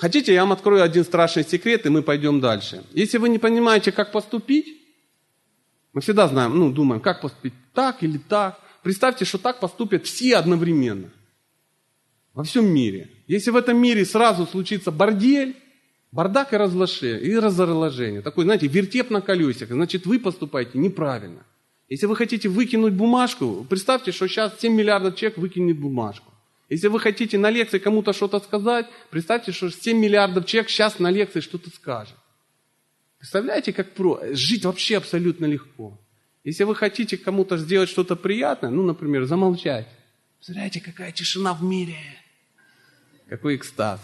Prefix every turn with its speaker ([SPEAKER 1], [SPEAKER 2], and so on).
[SPEAKER 1] Хотите, я вам открою один страшный секрет, и мы пойдем дальше. Если вы не понимаете, как поступить, мы всегда знаем, ну, думаем, как поступить, так или так. Представьте, что так поступят все одновременно. Во всем мире. Если в этом мире сразу случится бордель, бардак и разложение, и разложение, такой, знаете, вертеп на колесиках, значит, вы поступаете неправильно. Если вы хотите выкинуть бумажку, представьте, что сейчас 7 миллиардов человек выкинет бумажку. Если вы хотите на лекции кому-то что-то сказать, представьте, что 7 миллиардов человек сейчас на лекции что-то скажет. Представляете, как про... жить вообще абсолютно легко. Если вы хотите кому-то сделать что-то приятное, ну, например, замолчать. Представляете, какая тишина в мире. Какой экстаз.